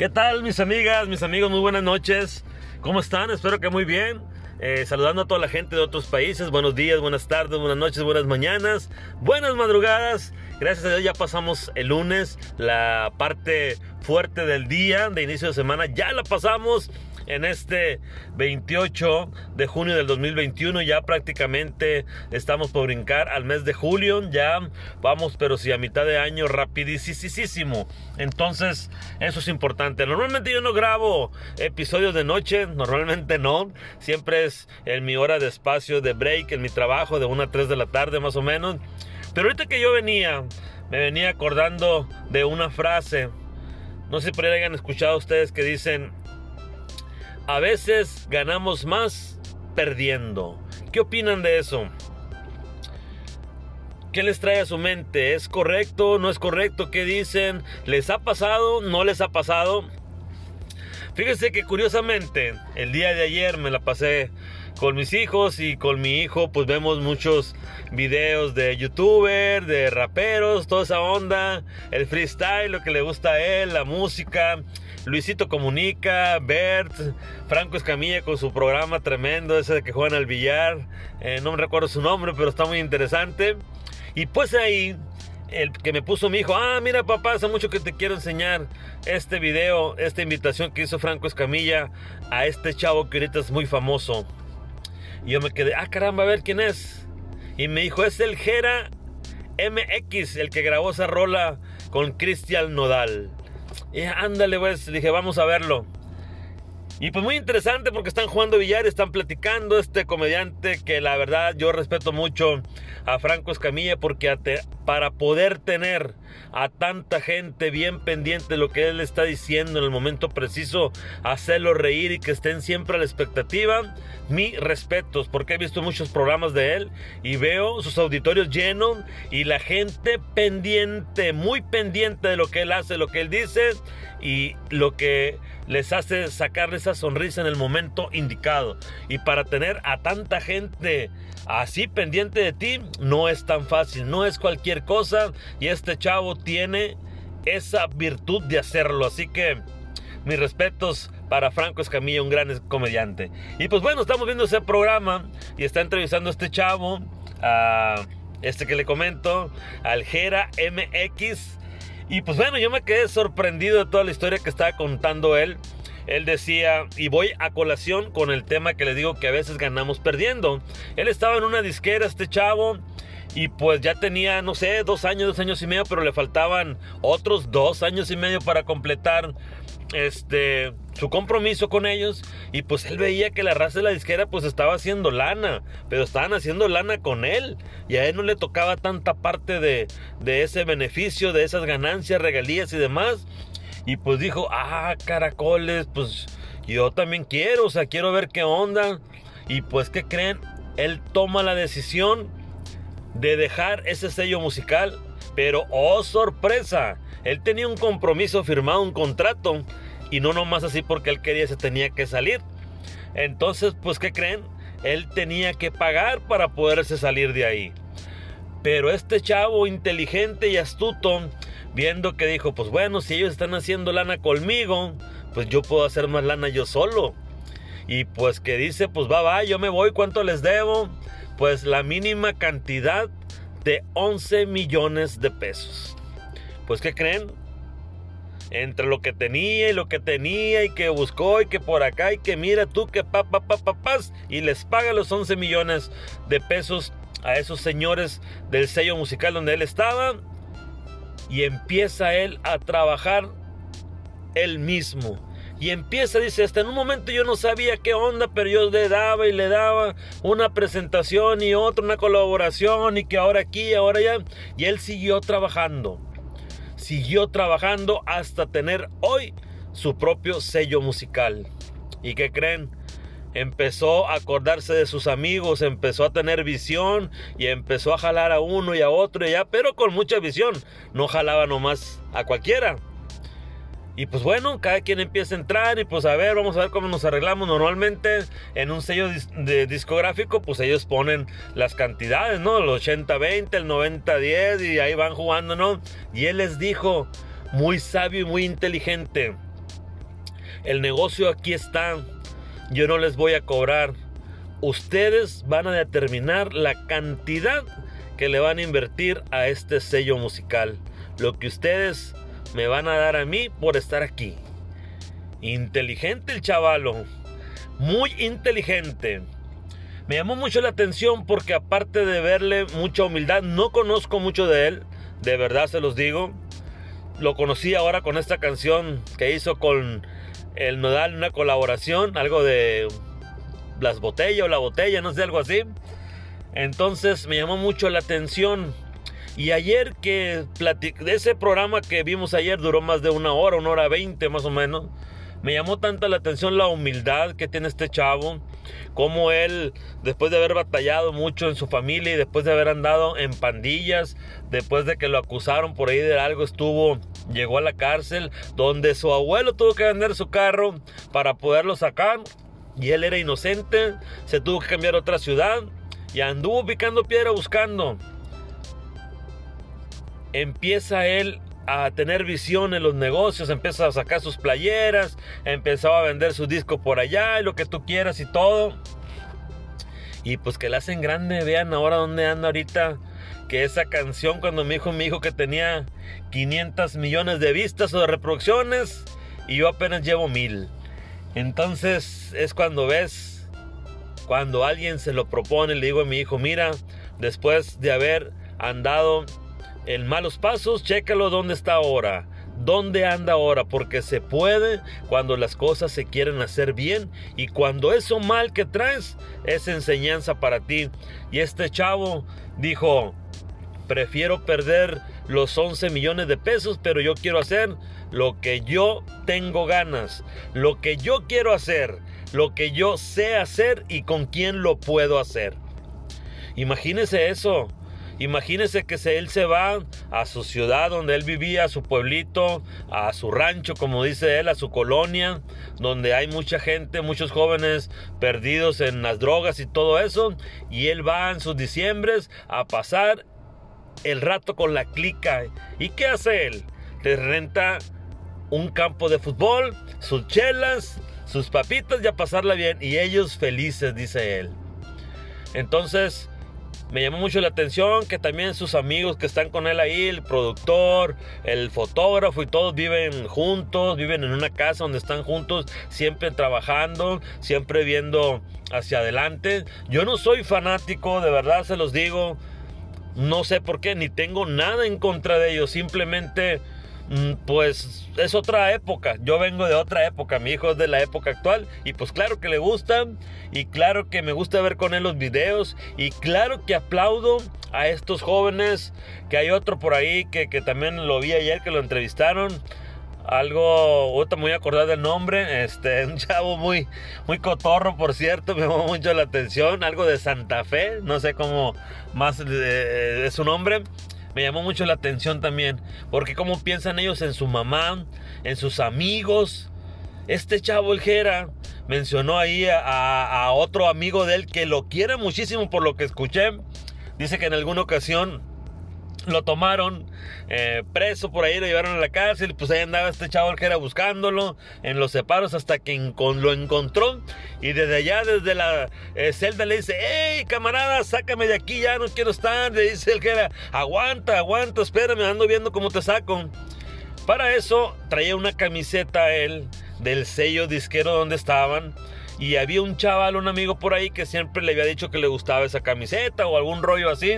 ¿Qué tal mis amigas, mis amigos? Muy buenas noches. ¿Cómo están? Espero que muy bien. Eh, saludando a toda la gente de otros países. Buenos días, buenas tardes, buenas noches, buenas mañanas, buenas madrugadas. Gracias a Dios ya pasamos el lunes, la parte fuerte del día de inicio de semana. Ya la pasamos en este 28 de junio del 2021. Ya prácticamente estamos por brincar al mes de julio. Ya vamos, pero si a mitad de año, rapidísimo. Entonces, eso es importante. Normalmente yo no grabo episodios de noche, normalmente no. Siempre es en mi hora de espacio de break, en mi trabajo, de 1 a 3 de la tarde más o menos. Pero ahorita que yo venía, me venía acordando de una frase. No sé si por ahí hayan escuchado ustedes que dicen, a veces ganamos más perdiendo. ¿Qué opinan de eso? ¿Qué les trae a su mente? ¿Es correcto? ¿No es correcto? ¿Qué dicen? ¿Les ha pasado? ¿No les ha pasado? Fíjense que curiosamente el día de ayer me la pasé con mis hijos y con mi hijo pues vemos muchos videos de youtuber, de raperos, toda esa onda, el freestyle, lo que le gusta a él, la música. Luisito Comunica, Bert, Franco Escamilla con su programa tremendo, ese de que juegan al billar. Eh, no me recuerdo su nombre, pero está muy interesante. Y pues ahí, el que me puso mi hijo, ah, mira papá, hace mucho que te quiero enseñar este video, esta invitación que hizo Franco Escamilla a este chavo que ahorita es muy famoso. Y yo me quedé, ah, caramba, a ver quién es. Y me dijo, es el Gera MX, el que grabó esa rola con Cristian Nodal. Y ándale, pues, dije, vamos a verlo. Y pues muy interesante porque están jugando billar, están platicando este comediante que la verdad yo respeto mucho a Franco Escamilla porque para poder tener a tanta gente bien pendiente de lo que él está diciendo en el momento preciso, hacerlo reír y que estén siempre a la expectativa, mi respetos porque he visto muchos programas de él y veo sus auditorios llenos y la gente pendiente, muy pendiente de lo que él hace, lo que él dice y lo que les hace sacar esa sonrisa en el momento indicado. Y para tener a tanta gente así pendiente de ti, no es tan fácil, no es cualquier cosa. Y este chavo tiene esa virtud de hacerlo. Así que mis respetos para Franco Escamilla, un gran comediante. Y pues bueno, estamos viendo ese programa y está entrevistando a este chavo, a este que le comento, Aljera MX. Y pues bueno, yo me quedé sorprendido de toda la historia que estaba contando él. Él decía, y voy a colación con el tema que le digo que a veces ganamos perdiendo. Él estaba en una disquera, este chavo, y pues ya tenía, no sé, dos años, dos años y medio, pero le faltaban otros dos años y medio para completar este su compromiso con ellos y pues él veía que la raza de la disquera pues estaba haciendo lana, pero estaban haciendo lana con él y a él no le tocaba tanta parte de, de ese beneficio, de esas ganancias, regalías y demás. Y pues dijo, ah, caracoles, pues yo también quiero, o sea, quiero ver qué onda. Y pues, ¿qué creen? Él toma la decisión de dejar ese sello musical, pero oh sorpresa, él tenía un compromiso firmado, un contrato, y no nomás así porque él quería, se tenía que salir. Entonces, pues, ¿qué creen? Él tenía que pagar para poderse salir de ahí. Pero este chavo inteligente y astuto, viendo que dijo, pues bueno, si ellos están haciendo lana conmigo, pues yo puedo hacer más lana yo solo. Y pues que dice, pues va, va, yo me voy, ¿cuánto les debo? Pues la mínima cantidad de 11 millones de pesos. Pues ¿qué creen? Entre lo que tenía y lo que tenía y que buscó y que por acá y que mira tú que pa pa y les paga los 11 millones de pesos a esos señores del sello musical donde él estaba y empieza él a trabajar él mismo. Y empieza, dice, hasta en un momento yo no sabía qué onda, pero yo le daba y le daba una presentación y otra, una colaboración y que ahora aquí, ahora allá. Y él siguió trabajando siguió trabajando hasta tener hoy su propio sello musical. ¿Y qué creen? Empezó a acordarse de sus amigos, empezó a tener visión y empezó a jalar a uno y a otro y ya, pero con mucha visión. No jalaba nomás a cualquiera. Y pues bueno, cada quien empieza a entrar y pues a ver, vamos a ver cómo nos arreglamos. Normalmente en un sello discográfico, pues ellos ponen las cantidades, ¿no? El 80-20, el 90-10 y ahí van jugando, ¿no? Y él les dijo, muy sabio y muy inteligente, el negocio aquí está, yo no les voy a cobrar. Ustedes van a determinar la cantidad que le van a invertir a este sello musical. Lo que ustedes me van a dar a mí por estar aquí. Inteligente el chavalo. Muy inteligente. Me llamó mucho la atención porque aparte de verle mucha humildad, no conozco mucho de él, de verdad se los digo. Lo conocí ahora con esta canción que hizo con el Nodal, una colaboración, algo de las botellas o la botella, no sé, algo así. Entonces me llamó mucho la atención. Y ayer que de ese programa que vimos ayer duró más de una hora, una hora veinte más o menos. Me llamó tanta la atención la humildad que tiene este chavo, como él, después de haber batallado mucho en su familia y después de haber andado en pandillas, después de que lo acusaron por ahí de algo, estuvo, llegó a la cárcel, donde su abuelo tuvo que vender su carro para poderlo sacar, y él era inocente, se tuvo que cambiar a otra ciudad y anduvo picando piedra buscando. Empieza él a tener visión en los negocios, empieza a sacar sus playeras, empezaba a vender su disco por allá y lo que tú quieras y todo. Y pues que la hacen grande, vean ahora dónde anda ahorita. Que esa canción cuando me dijo mi hijo que tenía 500 millones de vistas o de reproducciones y yo apenas llevo mil. Entonces es cuando ves, cuando alguien se lo propone, le digo a mi hijo, mira, después de haber andado en malos pasos, chécalo dónde está ahora. ¿Dónde anda ahora? Porque se puede cuando las cosas se quieren hacer bien y cuando eso mal que traes es enseñanza para ti. Y este chavo dijo, prefiero perder los 11 millones de pesos, pero yo quiero hacer lo que yo tengo ganas, lo que yo quiero hacer, lo que yo sé hacer y con quién lo puedo hacer. Imagínese eso. Imagínese que él se va a su ciudad donde él vivía, a su pueblito, a su rancho, como dice él, a su colonia, donde hay mucha gente, muchos jóvenes perdidos en las drogas y todo eso. Y él va en sus diciembres a pasar el rato con la clica. ¿Y qué hace él? Te renta un campo de fútbol, sus chelas, sus papitas y a pasarla bien. Y ellos felices, dice él. Entonces, me llamó mucho la atención que también sus amigos que están con él ahí, el productor, el fotógrafo y todos viven juntos, viven en una casa donde están juntos, siempre trabajando, siempre viendo hacia adelante. Yo no soy fanático, de verdad se los digo. No sé por qué, ni tengo nada en contra de ellos, simplemente pues es otra época. Yo vengo de otra época. Mi hijo es de la época actual. Y pues claro que le gustan. Y claro que me gusta ver con él los videos. Y claro que aplaudo a estos jóvenes. Que hay otro por ahí que, también lo vi ayer que lo entrevistaron. Algo, ahorita me voy a acordar del nombre. Este, un chavo muy, muy cotorro, por cierto. Me llamó mucho la atención. Algo de Santa Fe. No sé cómo más eh, es su nombre me llamó mucho la atención también. Porque cómo piensan ellos en su mamá, en sus amigos. Este chavo, el Jera, mencionó ahí a, a, otro amigo de él que lo quiere muchísimo por lo que escuché. Dice que en alguna ocasión lo tomaron eh, preso por ahí, lo llevaron a la cárcel, pues ahí andaba este chavo que era buscándolo en los separos hasta que lo encontró y desde allá, desde la eh, celda le dice, hey camarada, sácame de aquí, ya no quiero estar, le dice el que era, aguanta, aguanta, espérame, ando viendo cómo te saco. Para eso traía una camiseta él del sello disquero donde estaban. Y había un chaval, un amigo por ahí que siempre le había dicho que le gustaba esa camiseta o algún rollo así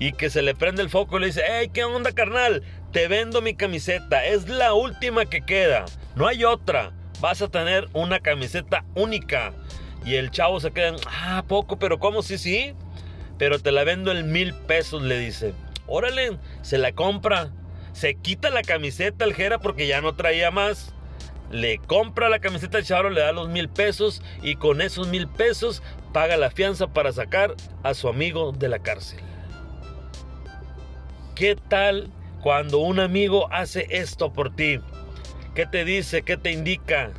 y que se le prende el foco y le dice, hey, ¿qué onda carnal? Te vendo mi camiseta, es la última que queda, no hay otra, vas a tener una camiseta única. Y el chavo se queda, ah, poco, pero ¿cómo? Sí, sí, pero te la vendo en mil pesos, le dice. Órale, se la compra, se quita la camiseta al Jera porque ya no traía más. Le compra la camiseta al chavo, le da los mil pesos y con esos mil pesos paga la fianza para sacar a su amigo de la cárcel. ¿Qué tal cuando un amigo hace esto por ti? ¿Qué te dice? ¿Qué te indica?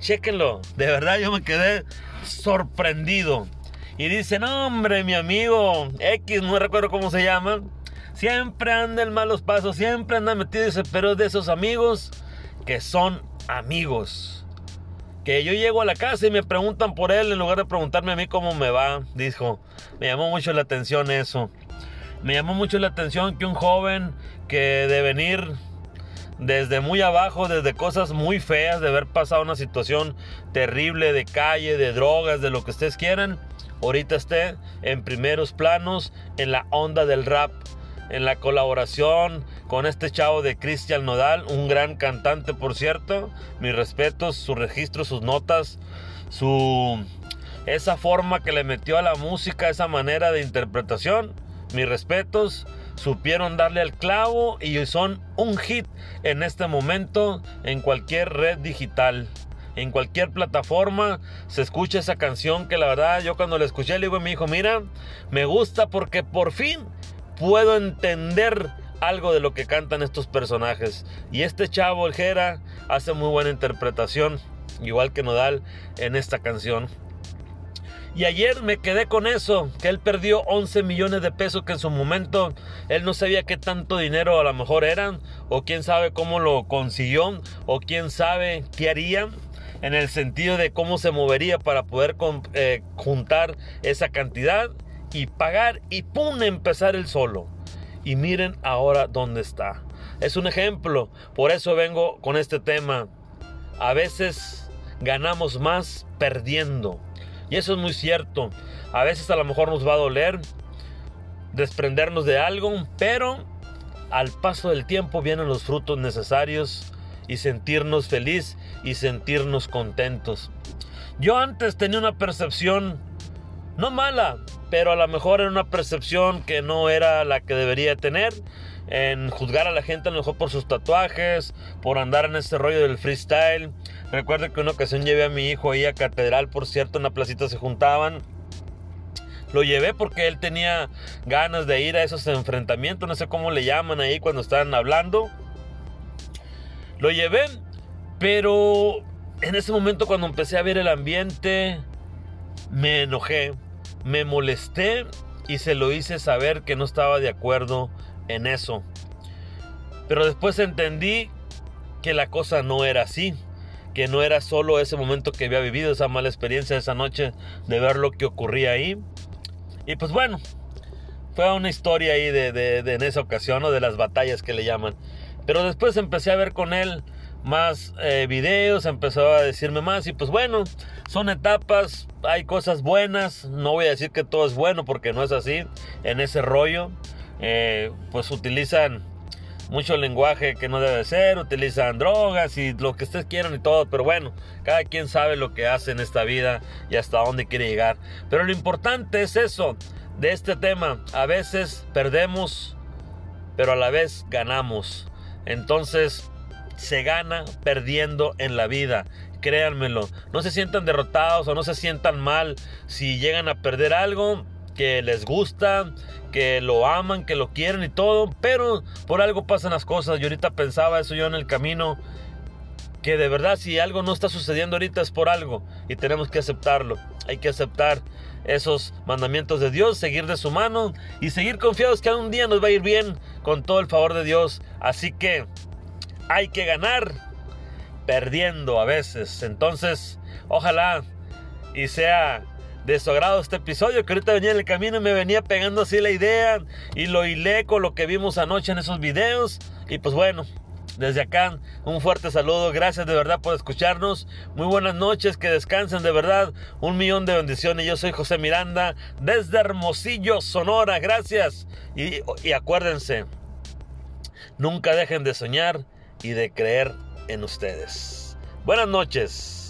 Chéquenlo. De verdad yo me quedé sorprendido. Y dice, hombre, mi amigo X, no recuerdo cómo se llama. Siempre anda en malos pasos, siempre anda metido, dice, pero de esos amigos que son amigos. Que yo llego a la casa y me preguntan por él en lugar de preguntarme a mí cómo me va, dijo. Me llamó mucho la atención eso. Me llamó mucho la atención que un joven que de venir desde muy abajo, desde cosas muy feas, de haber pasado una situación terrible de calle, de drogas, de lo que ustedes quieran, ahorita esté en primeros planos en la onda del rap, en la colaboración con este chavo de Cristian Nodal, un gran cantante por cierto, mis respetos, su registro, sus notas, su esa forma que le metió a la música, esa manera de interpretación, mis respetos, supieron darle al clavo y son un hit en este momento en cualquier red digital. En cualquier plataforma se escucha esa canción que la verdad yo cuando la escuché le digo a mi hijo, mira, me gusta porque por fin puedo entender algo de lo que cantan estos personajes. Y este chavo, el Jera, hace muy buena interpretación, igual que Nodal en esta canción. Y ayer me quedé con eso, que él perdió 11 millones de pesos que en su momento él no sabía qué tanto dinero a lo mejor eran, o quién sabe cómo lo consiguió, o quién sabe qué haría en el sentido de cómo se movería para poder eh, juntar esa cantidad y pagar y pum, empezar el solo. Y miren ahora dónde está. Es un ejemplo, por eso vengo con este tema. A veces ganamos más perdiendo. Y eso es muy cierto. A veces a lo mejor nos va a doler desprendernos de algo, pero al paso del tiempo vienen los frutos necesarios y sentirnos feliz y sentirnos contentos. Yo antes tenía una percepción no mala, pero a lo mejor era una percepción que no era la que debería tener en juzgar a la gente a lo mejor por sus tatuajes, por andar en este rollo del freestyle. Recuerdo que una ocasión llevé a mi hijo ahí a Catedral, por cierto, en la placita se juntaban. Lo llevé porque él tenía ganas de ir a esos enfrentamientos, no sé cómo le llaman ahí cuando están hablando. Lo llevé, pero en ese momento cuando empecé a ver el ambiente, me enojé, me molesté y se lo hice saber que no estaba de acuerdo en eso. Pero después entendí que la cosa no era así, que no era solo ese momento que había vivido, esa mala experiencia esa noche de ver lo que ocurría ahí. Y pues bueno, fue una historia ahí de, en esa ocasión, o de las batallas que le llaman. Pero después empecé a ver con él más eh, videos, empezó a decirme más y pues bueno, son etapas, hay cosas buenas, no voy a decir que todo es bueno porque no es así en ese rollo, eh, pues utilizan mucho lenguaje que no debe ser, utilizan drogas y lo que ustedes quieran y todo, pero bueno, cada quien sabe lo que hace en esta vida y hasta dónde quiere llegar. Pero lo importante es eso, de este tema, a veces perdemos, pero a la vez ganamos. Entonces, se gana perdiendo en la vida. Créanmelo, no se sientan derrotados o no se sientan mal si llegan a perder algo que les gusta, que lo aman, que lo quieren y todo, pero por algo pasan las cosas. Y ahorita pensaba eso yo en el camino, que de verdad si algo no está sucediendo ahorita es por algo y tenemos que aceptarlo. Hay que aceptar esos mandamientos de Dios, seguir de su mano y seguir confiados que algún día nos va a ir bien con todo el favor de Dios. Así que hay que ganar perdiendo a veces. Entonces, ojalá y sea de su agrado este episodio, que ahorita venía en el camino y me venía pegando así la idea y lo hilé con lo que vimos anoche en esos videos. Y pues bueno, desde acá un fuerte saludo, gracias de verdad por escucharnos, muy buenas noches, que descansen de verdad, un millón de bendiciones, yo soy José Miranda desde Hermosillo, Sonora, gracias y, y acuérdense, nunca dejen de soñar y de creer en ustedes. Buenas noches.